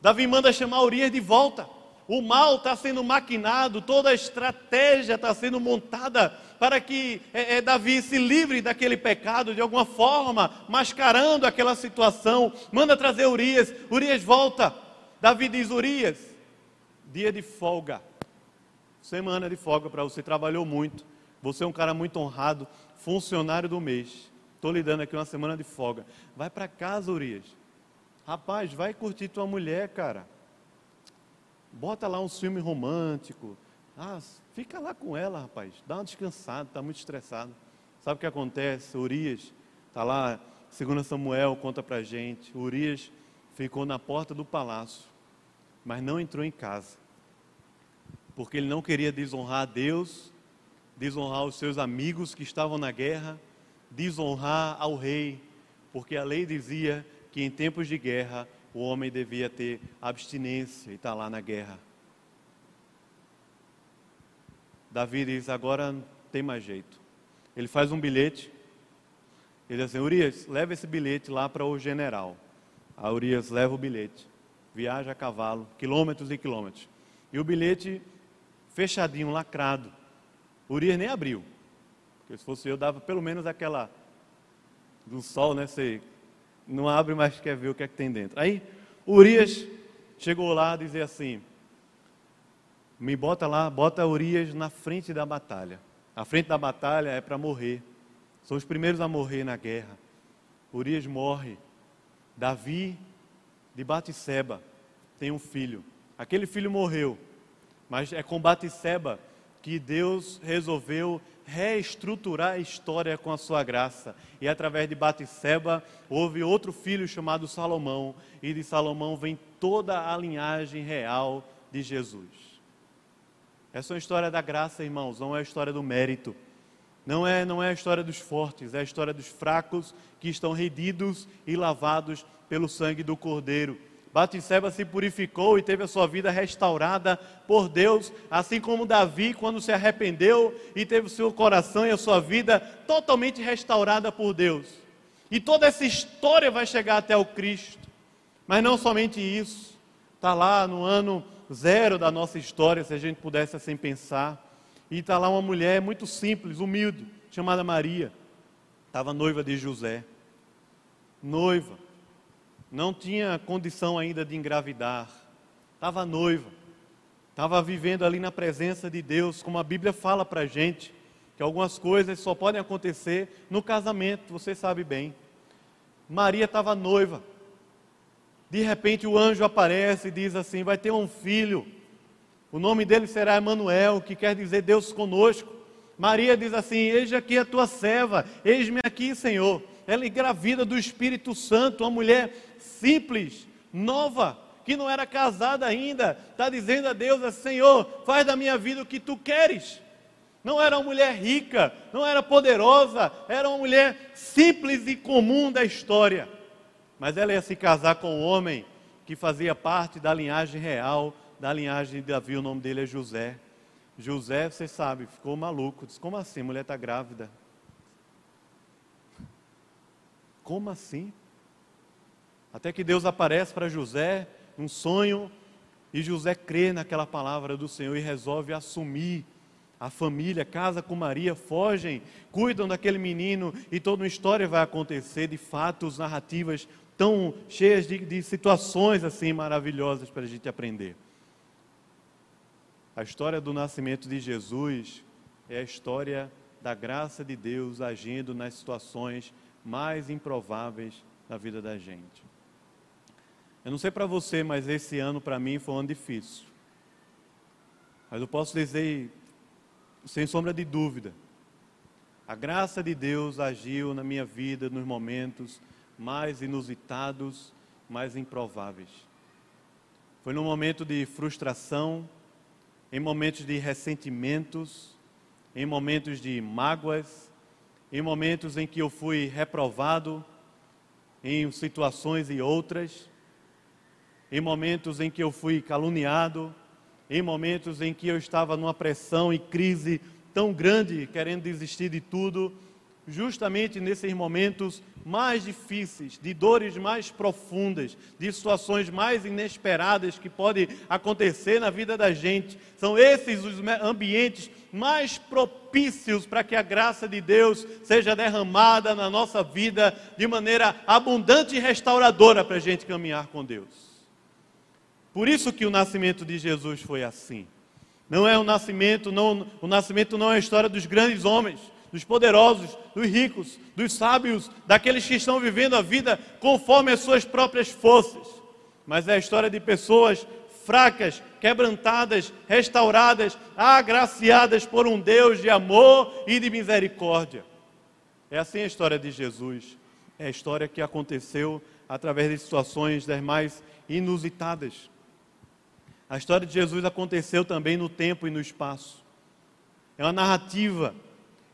Davi manda chamar Urias de volta. O mal está sendo maquinado, toda a estratégia está sendo montada para que é, é, Davi se livre daquele pecado de alguma forma, mascarando aquela situação. Manda trazer Urias. Urias volta. Davi diz: Urias, dia de folga Semana de folga para você, trabalhou muito. Você é um cara muito honrado, funcionário do mês. Estou lhe dando aqui uma semana de folga. Vai para casa, Urias. Rapaz, vai curtir tua mulher, cara. Bota lá um filme romântico. Ah, fica lá com ela, rapaz. Dá uma descansada, está muito estressado. Sabe o que acontece? Urias está lá, segundo Samuel conta para gente. Urias ficou na porta do palácio, mas não entrou em casa porque ele não queria desonrar a Deus, desonrar os seus amigos que estavam na guerra, desonrar ao rei, porque a lei dizia que em tempos de guerra o homem devia ter abstinência e estar tá lá na guerra. Davi diz: agora não tem mais jeito. Ele faz um bilhete. Ele diz assim: Urias, leva esse bilhete lá para o general. A Urias leva o bilhete, viaja a cavalo, quilômetros e quilômetros. E o bilhete fechadinho, lacrado. Urias nem abriu. Porque se fosse eu, dava pelo menos aquela do sol, né? Você não abre, mas quer ver o que é que tem dentro. Aí, Urias chegou lá dizer assim: me bota lá, bota Urias na frente da batalha. A frente da batalha é para morrer. São os primeiros a morrer na guerra. Urias morre. Davi de Batisseba tem um filho. Aquele filho morreu, mas é com Batisseba que Deus resolveu reestruturar a história com a sua graça. E através de Batisseba houve outro filho chamado Salomão, e de Salomão vem toda a linhagem real de Jesus. Essa é uma história da graça, irmãos, não é a história do mérito. Não é, não é a história dos fortes, é a história dos fracos que estão redidos e lavados pelo sangue do Cordeiro. Batisseba se purificou e teve a sua vida restaurada por Deus, assim como Davi, quando se arrependeu e teve o seu coração e a sua vida totalmente restaurada por Deus. E toda essa história vai chegar até o Cristo. Mas não somente isso, está lá no ano zero da nossa história, se a gente pudesse assim pensar. E está lá uma mulher muito simples, humilde, chamada Maria. Estava noiva de José. Noiva. Não tinha condição ainda de engravidar. Estava noiva. Estava vivendo ali na presença de Deus, como a Bíblia fala para a gente, que algumas coisas só podem acontecer no casamento, você sabe bem. Maria estava noiva. De repente o anjo aparece e diz assim: vai ter um filho. O nome dele será Emanuel, que quer dizer Deus conosco. Maria diz assim: Eis aqui a tua serva, eis-me aqui, Senhor. Ela engravida do Espírito Santo, uma mulher simples, nova, que não era casada ainda, está dizendo a Deus assim, Senhor, faz da minha vida o que tu queres. Não era uma mulher rica, não era poderosa, era uma mulher simples e comum da história mas ela ia se casar com um homem que fazia parte da linhagem real, da linhagem de Davi, o nome dele é José. José, você sabe, ficou maluco. Disse: Como assim? A mulher está grávida. Como assim? Até que Deus aparece para José, um sonho, e José crê naquela palavra do Senhor e resolve assumir a família, casa com Maria, fogem, cuidam daquele menino e toda uma história vai acontecer de fatos, narrativas tão cheias de, de situações assim maravilhosas para a gente aprender. A história do nascimento de Jesus é a história da graça de Deus agindo nas situações mais improváveis da vida da gente. Eu não sei para você, mas esse ano para mim foi um ano difícil. Mas eu posso dizer, sem sombra de dúvida, a graça de Deus agiu na minha vida nos momentos mais inusitados, mais improváveis. Foi num momento de frustração, em momentos de ressentimentos, em momentos de mágoas, em momentos em que eu fui reprovado, em situações e outras, em momentos em que eu fui caluniado, em momentos em que eu estava numa pressão e crise tão grande, querendo desistir de tudo, justamente nesses momentos mais difíceis, de dores mais profundas, de situações mais inesperadas que podem acontecer na vida da gente. São esses os ambientes mais propícios para que a graça de Deus seja derramada na nossa vida de maneira abundante e restauradora para a gente caminhar com Deus. Por isso que o nascimento de Jesus foi assim. Não é o nascimento, não, o nascimento não é a história dos grandes homens dos poderosos, dos ricos, dos sábios, daqueles que estão vivendo a vida conforme as suas próprias forças. Mas é a história de pessoas fracas, quebrantadas, restauradas, agraciadas por um Deus de amor e de misericórdia. É assim a história de Jesus. É a história que aconteceu através de situações das mais inusitadas. A história de Jesus aconteceu também no tempo e no espaço. É uma narrativa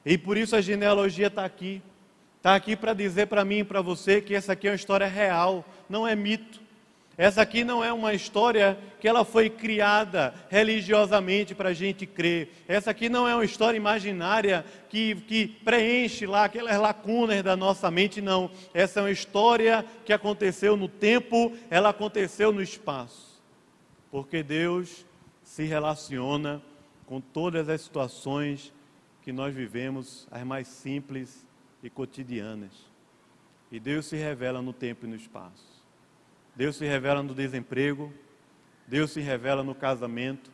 e por isso a genealogia está aqui. Está aqui para dizer para mim e para você que essa aqui é uma história real, não é mito. Essa aqui não é uma história que ela foi criada religiosamente para a gente crer. Essa aqui não é uma história imaginária que, que preenche lá aquelas lacunas da nossa mente, não. Essa é uma história que aconteceu no tempo, ela aconteceu no espaço. Porque Deus se relaciona com todas as situações que nós vivemos, as mais simples e cotidianas. E Deus se revela no tempo e no espaço. Deus se revela no desemprego, Deus se revela no casamento,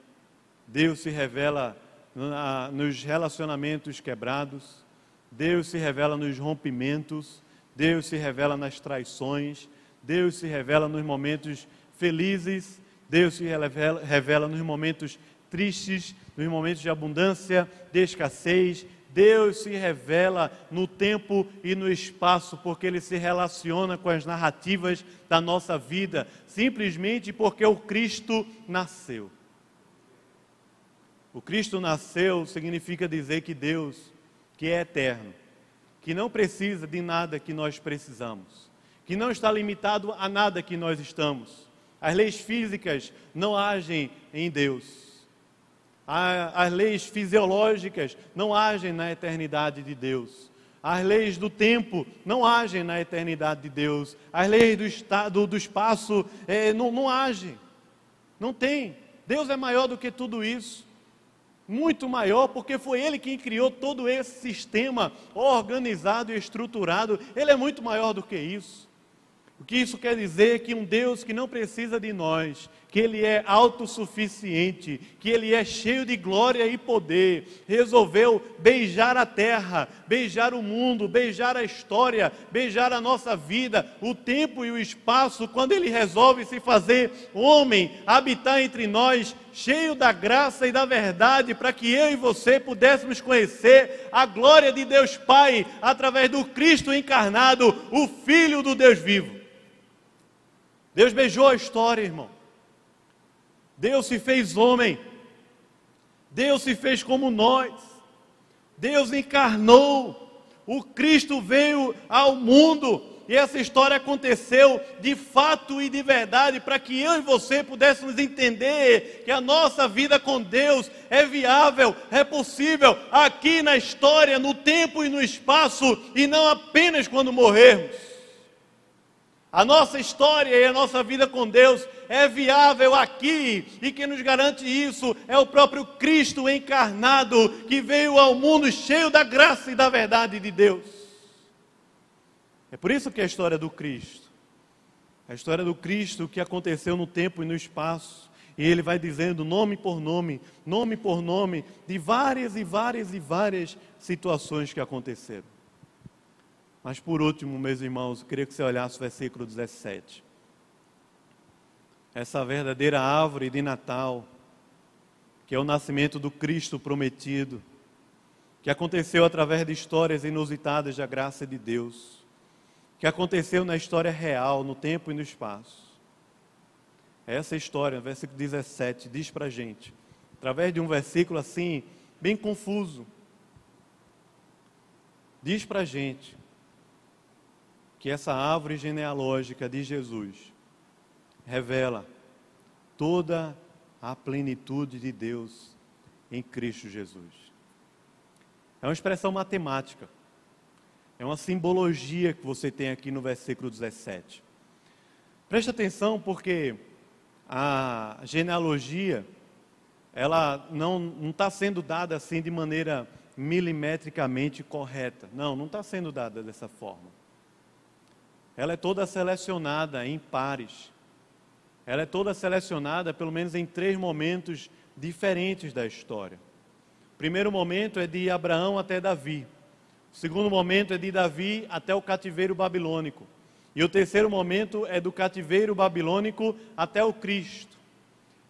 Deus se revela na, nos relacionamentos quebrados, Deus se revela nos rompimentos, Deus se revela nas traições, Deus se revela nos momentos felizes, Deus se revela, revela nos momentos tristes, nos momentos de abundância, de escassez, Deus se revela no tempo e no espaço, porque Ele se relaciona com as narrativas da nossa vida, simplesmente porque o Cristo nasceu. O Cristo nasceu significa dizer que Deus, que é eterno, que não precisa de nada que nós precisamos, que não está limitado a nada que nós estamos. As leis físicas não agem em Deus as leis fisiológicas não agem na eternidade de Deus. As leis do tempo não agem na eternidade de Deus. As leis do, estado, do espaço é, não, não agem. Não tem. Deus é maior do que tudo isso. Muito maior, porque foi Ele quem criou todo esse sistema organizado e estruturado. Ele é muito maior do que isso. O que isso quer dizer? Que um Deus que não precisa de nós, que Ele é autossuficiente, que Ele é cheio de glória e poder, resolveu beijar a terra, beijar o mundo, beijar a história, beijar a nossa vida, o tempo e o espaço, quando Ele resolve se fazer homem, habitar entre nós, cheio da graça e da verdade, para que eu e você pudéssemos conhecer a glória de Deus Pai através do Cristo encarnado, o Filho do Deus vivo. Deus beijou a história, irmão. Deus se fez homem. Deus se fez como nós. Deus encarnou. O Cristo veio ao mundo. E essa história aconteceu de fato e de verdade, para que eu e você pudéssemos entender que a nossa vida com Deus é viável, é possível, aqui na história, no tempo e no espaço, e não apenas quando morrermos. A nossa história e a nossa vida com Deus é viável aqui, e quem nos garante isso é o próprio Cristo encarnado, que veio ao mundo cheio da graça e da verdade de Deus. É por isso que a história do Cristo, a história do Cristo que aconteceu no tempo e no espaço, e ele vai dizendo nome por nome, nome por nome, de várias e várias e várias situações que aconteceram. Mas por último, meus irmãos, eu queria que você olhasse o versículo 17. Essa verdadeira árvore de Natal, que é o nascimento do Cristo prometido, que aconteceu através de histórias inusitadas da graça de Deus, que aconteceu na história real, no tempo e no espaço. Essa história, no versículo 17, diz para a gente, através de um versículo assim, bem confuso, diz para a gente que essa árvore genealógica de Jesus revela toda a plenitude de Deus em Cristo Jesus. É uma expressão matemática, é uma simbologia que você tem aqui no versículo 17. Preste atenção porque a genealogia ela não está sendo dada assim de maneira milimetricamente correta. Não, não está sendo dada dessa forma. Ela é toda selecionada em pares. Ela é toda selecionada, pelo menos em três momentos diferentes da história. O primeiro momento é de Abraão até Davi. O segundo momento é de Davi até o cativeiro babilônico. E o terceiro momento é do cativeiro babilônico até o Cristo.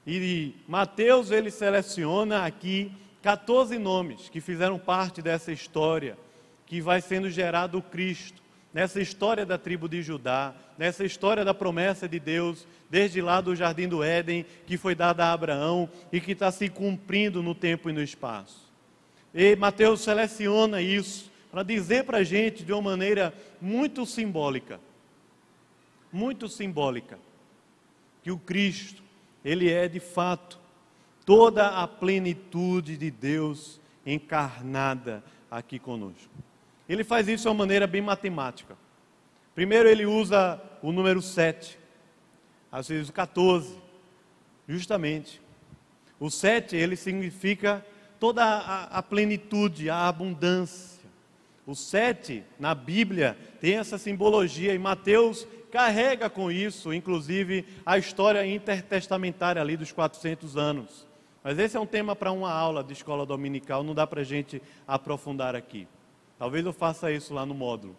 E Mateus ele seleciona aqui 14 nomes que fizeram parte dessa história que vai sendo gerado o Cristo nessa história da tribo de Judá, nessa história da promessa de Deus, desde lá do jardim do Éden, que foi dada a Abraão e que está se cumprindo no tempo e no espaço. E Mateus seleciona isso para dizer para a gente de uma maneira muito simbólica, muito simbólica, que o Cristo, ele é de fato toda a plenitude de Deus encarnada aqui conosco. Ele faz isso de uma maneira bem matemática. Primeiro, ele usa o número 7, às vezes o 14, justamente. O 7, ele significa toda a, a plenitude, a abundância. O 7, na Bíblia, tem essa simbologia, e Mateus carrega com isso, inclusive, a história intertestamentária ali dos 400 anos. Mas esse é um tema para uma aula de escola dominical, não dá para a gente aprofundar aqui. Talvez eu faça isso lá no módulo.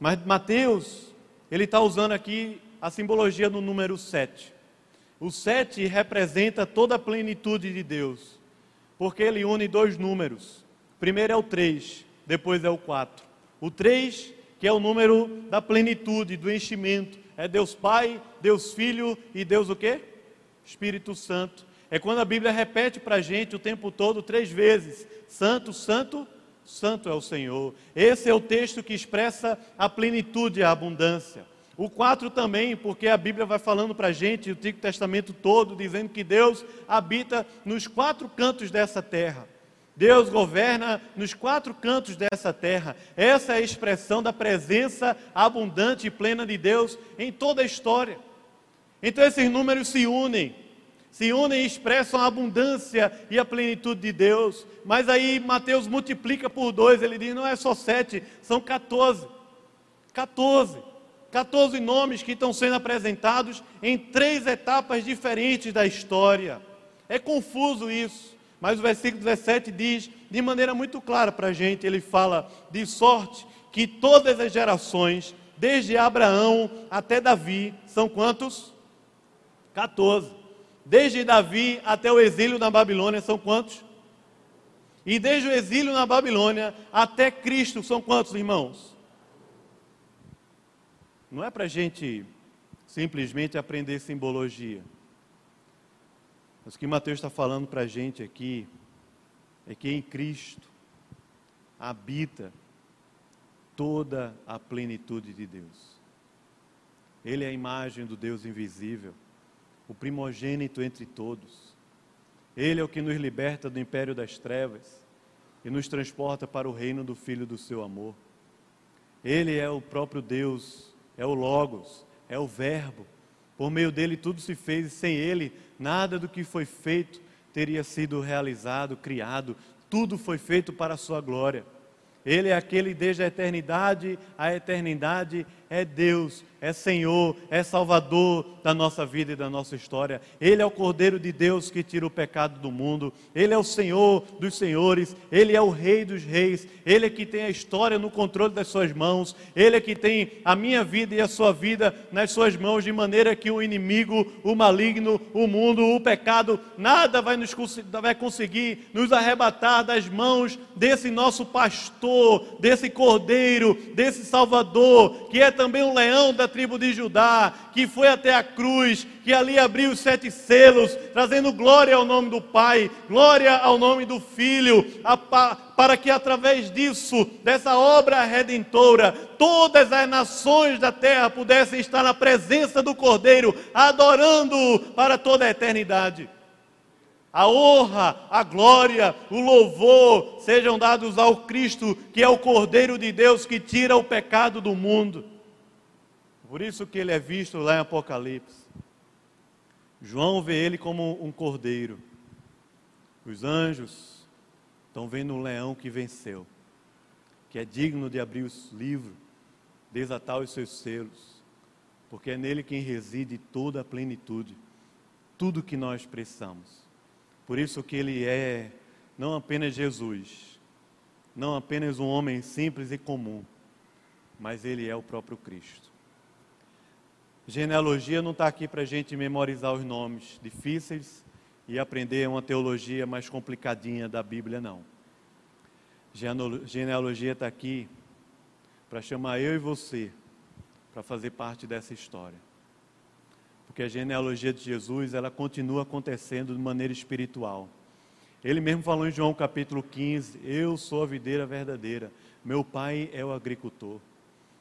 Mas Mateus, ele está usando aqui a simbologia do número 7. O 7 representa toda a plenitude de Deus, porque ele une dois números. Primeiro é o 3, depois é o 4. O 3, que é o número da plenitude, do enchimento, é Deus Pai, Deus Filho e Deus o quê? Espírito Santo. É quando a Bíblia repete para a gente o tempo todo, três vezes: Santo, Santo, Santo é o Senhor. Esse é o texto que expressa a plenitude e a abundância. O 4 também, porque a Bíblia vai falando para a gente, o Antigo Testamento todo, dizendo que Deus habita nos quatro cantos dessa terra. Deus governa nos quatro cantos dessa terra. Essa é a expressão da presença abundante e plena de Deus em toda a história. Então esses números se unem se unem e expressam a abundância e a plenitude de Deus. Mas aí Mateus multiplica por dois, ele diz: não é só sete, são 14. 14. 14 nomes que estão sendo apresentados em três etapas diferentes da história. É confuso isso, mas o versículo 17 diz de maneira muito clara para a gente: ele fala de sorte que todas as gerações, desde Abraão até Davi, são quantos? 14. Desde Davi até o exílio na Babilônia são quantos? E desde o exílio na Babilônia até Cristo são quantos irmãos? Não é para a gente simplesmente aprender simbologia. Mas o que Mateus está falando para a gente aqui é que em Cristo habita toda a plenitude de Deus. Ele é a imagem do Deus invisível o primogênito entre todos. Ele é o que nos liberta do império das trevas e nos transporta para o reino do Filho do seu amor. Ele é o próprio Deus, é o Logos, é o Verbo. Por meio dele tudo se fez e sem ele nada do que foi feito teria sido realizado, criado. Tudo foi feito para a sua glória. Ele é aquele desde a eternidade à eternidade, é Deus é Senhor, é Salvador da nossa vida e da nossa história. Ele é o Cordeiro de Deus que tira o pecado do mundo. Ele é o Senhor dos senhores. Ele é o Rei dos reis. Ele é que tem a história no controle das suas mãos. Ele é que tem a minha vida e a sua vida nas suas mãos, de maneira que o inimigo, o maligno, o mundo, o pecado, nada vai, nos, vai conseguir nos arrebatar das mãos desse nosso pastor, desse Cordeiro, desse Salvador, que é também um leão da tribo de Judá, que foi até a cruz, que ali abriu os sete selos, trazendo glória ao nome do Pai, glória ao nome do Filho, para que através disso, dessa obra redentora, todas as nações da terra pudessem estar na presença do Cordeiro, adorando-o para toda a eternidade. A honra, a glória, o louvor sejam dados ao Cristo, que é o Cordeiro de Deus que tira o pecado do mundo. Por isso que ele é visto lá em Apocalipse. João vê ele como um cordeiro. Os anjos estão vendo um leão que venceu, que é digno de abrir os livros, desatar os seus selos, porque é nele quem reside toda a plenitude, tudo que nós precisamos. Por isso que ele é não apenas Jesus, não apenas um homem simples e comum, mas ele é o próprio Cristo. Genealogia não está aqui para a gente memorizar os nomes difíceis e aprender uma teologia mais complicadinha da Bíblia, não. Genealogia está aqui para chamar eu e você para fazer parte dessa história. Porque a genealogia de Jesus, ela continua acontecendo de maneira espiritual. Ele mesmo falou em João capítulo 15: Eu sou a videira verdadeira, meu pai é o agricultor.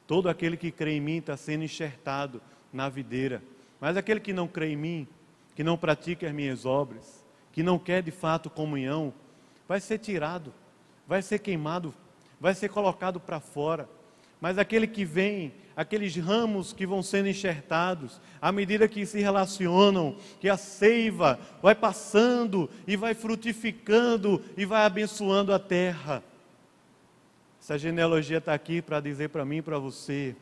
Todo aquele que crê em mim está sendo enxertado na videira. Mas aquele que não crê em mim, que não pratica as minhas obras, que não quer de fato comunhão, vai ser tirado, vai ser queimado, vai ser colocado para fora. Mas aquele que vem, aqueles ramos que vão sendo enxertados, à medida que se relacionam, que a seiva vai passando e vai frutificando e vai abençoando a terra. Essa genealogia está aqui para dizer para mim e para você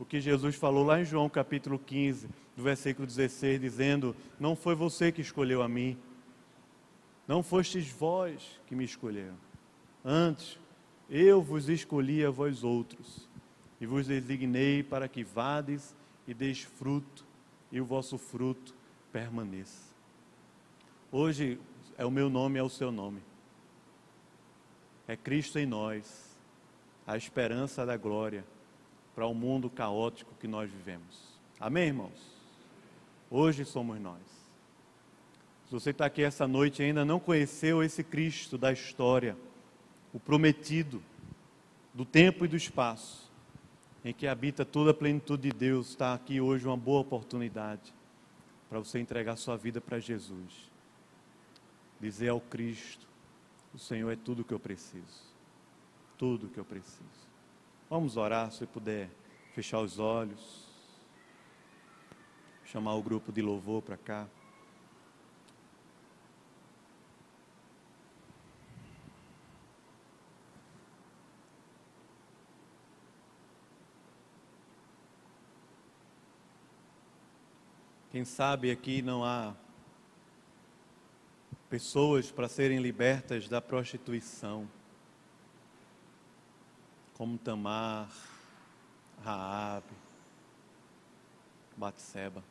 o que Jesus falou lá em João capítulo 15, do versículo 16, dizendo: Não foi você que escolheu a mim, não fostes vós que me escolheram. Antes, eu vos escolhi a vós outros, e vos designei para que vades e deis fruto, e o vosso fruto permaneça. Hoje é o meu nome, é o seu nome. É Cristo em nós, a esperança da glória para o mundo caótico que nós vivemos. Amém, irmãos? Hoje somos nós. Se você está aqui essa noite e ainda não conheceu esse Cristo da história, o prometido, do tempo e do espaço, em que habita toda a plenitude de Deus, está aqui hoje uma boa oportunidade para você entregar sua vida para Jesus. Dizer ao Cristo: O Senhor é tudo o que eu preciso. Tudo o que eu preciso. Vamos orar, se puder fechar os olhos, chamar o grupo de louvor para cá. Quem sabe aqui não há pessoas para serem libertas da prostituição como Tamar, Raabe, Batseba.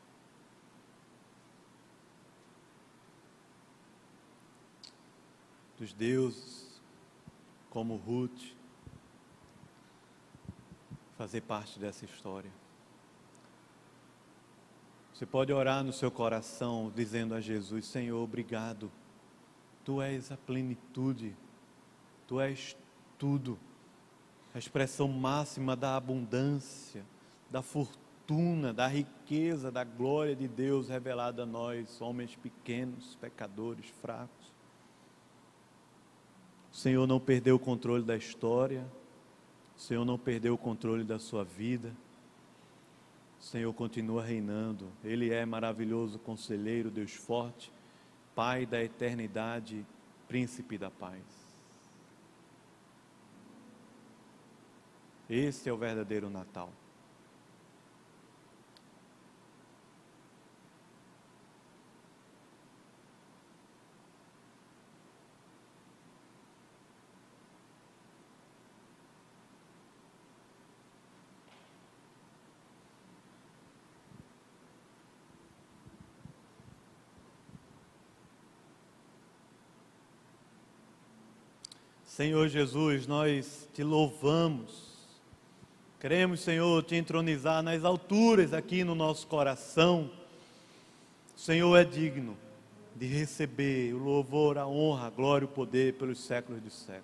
Dos deuses, como Ruth, fazer parte dessa história. Você pode orar no seu coração dizendo a Jesus: Senhor, obrigado. Tu és a plenitude, tu és tudo a expressão máxima da abundância, da fortuna, da riqueza, da glória de Deus revelada a nós, homens pequenos, pecadores, fracos. O Senhor não perdeu o controle da história, o Senhor não perdeu o controle da sua vida. O Senhor continua reinando. Ele é maravilhoso conselheiro, Deus forte, Pai da eternidade, príncipe da paz. Esse é o verdadeiro Natal. Senhor Jesus, nós te louvamos Queremos, Senhor, te entronizar nas alturas aqui no nosso coração. O Senhor é digno de receber o louvor, a honra, a glória e o poder pelos séculos dos séculos.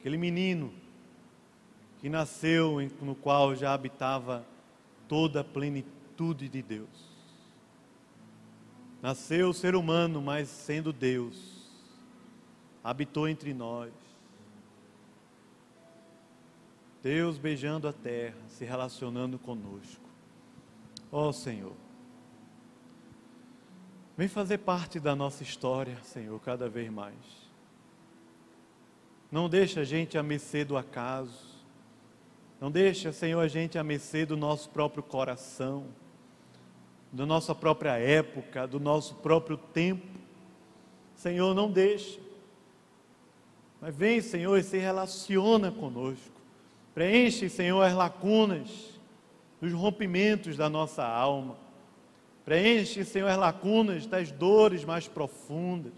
Aquele menino que nasceu, no qual já habitava toda a plenitude de Deus. Nasceu ser humano, mas sendo Deus, habitou entre nós Deus beijando a terra, se relacionando conosco. Ó oh, Senhor, vem fazer parte da nossa história, Senhor, cada vez mais. Não deixa a gente a mercê do acaso. Não deixa, Senhor, a gente a mercê do nosso próprio coração, da nossa própria época, do nosso próprio tempo. Senhor, não deixa. Mas vem, Senhor, e se relaciona conosco. Preenche, Senhor, as lacunas, os rompimentos da nossa alma. Preenche, Senhor, as lacunas das dores mais profundas.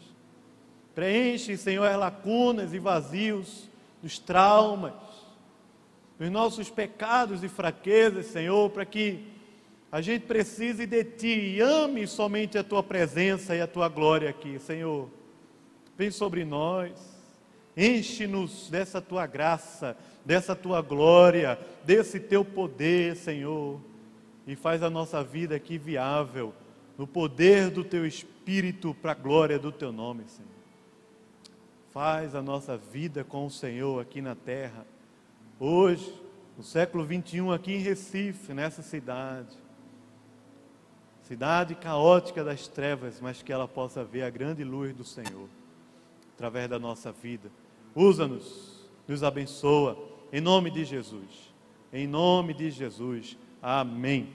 Preenche, Senhor, as lacunas e vazios dos traumas, dos nossos pecados e fraquezas, Senhor, para que a gente precise de Ti e ame somente a Tua presença e a Tua glória aqui, Senhor. Vem sobre nós, enche-nos dessa Tua graça, dessa tua glória, desse teu poder, Senhor. e faz a nossa vida aqui viável no poder do teu Espírito para a glória do teu nome, Senhor. Faz a nossa vida com o Senhor aqui na terra, hoje, no século 21, aqui em Recife, nessa cidade. Cidade caótica das trevas, mas que ela possa ver a grande luz do Senhor através da nossa vida. Usa-nos, nos abençoa, em nome de Jesus. Em nome de Jesus. Amém.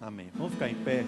Amém. Vamos ficar em pé.